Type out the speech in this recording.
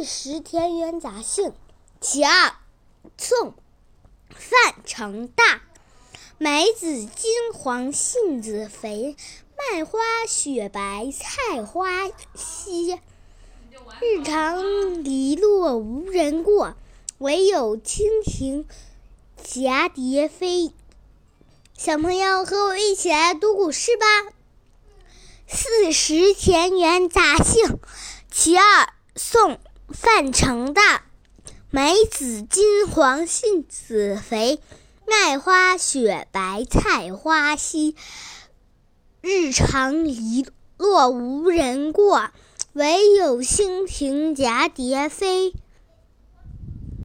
四时田园杂兴·其二，宋·范成大。梅子金黄，杏子肥，麦花雪白，菜花稀。日长篱落无人过，惟有蜻蜓蛱蝶飞。小朋友，和我一起来读古诗吧。《四时田园杂兴·其二》宋·范成大。梅子金黄，杏子肥，麦花雪白，菜花稀。日长篱落无人过，惟有蜻蜓蛱蝶飞。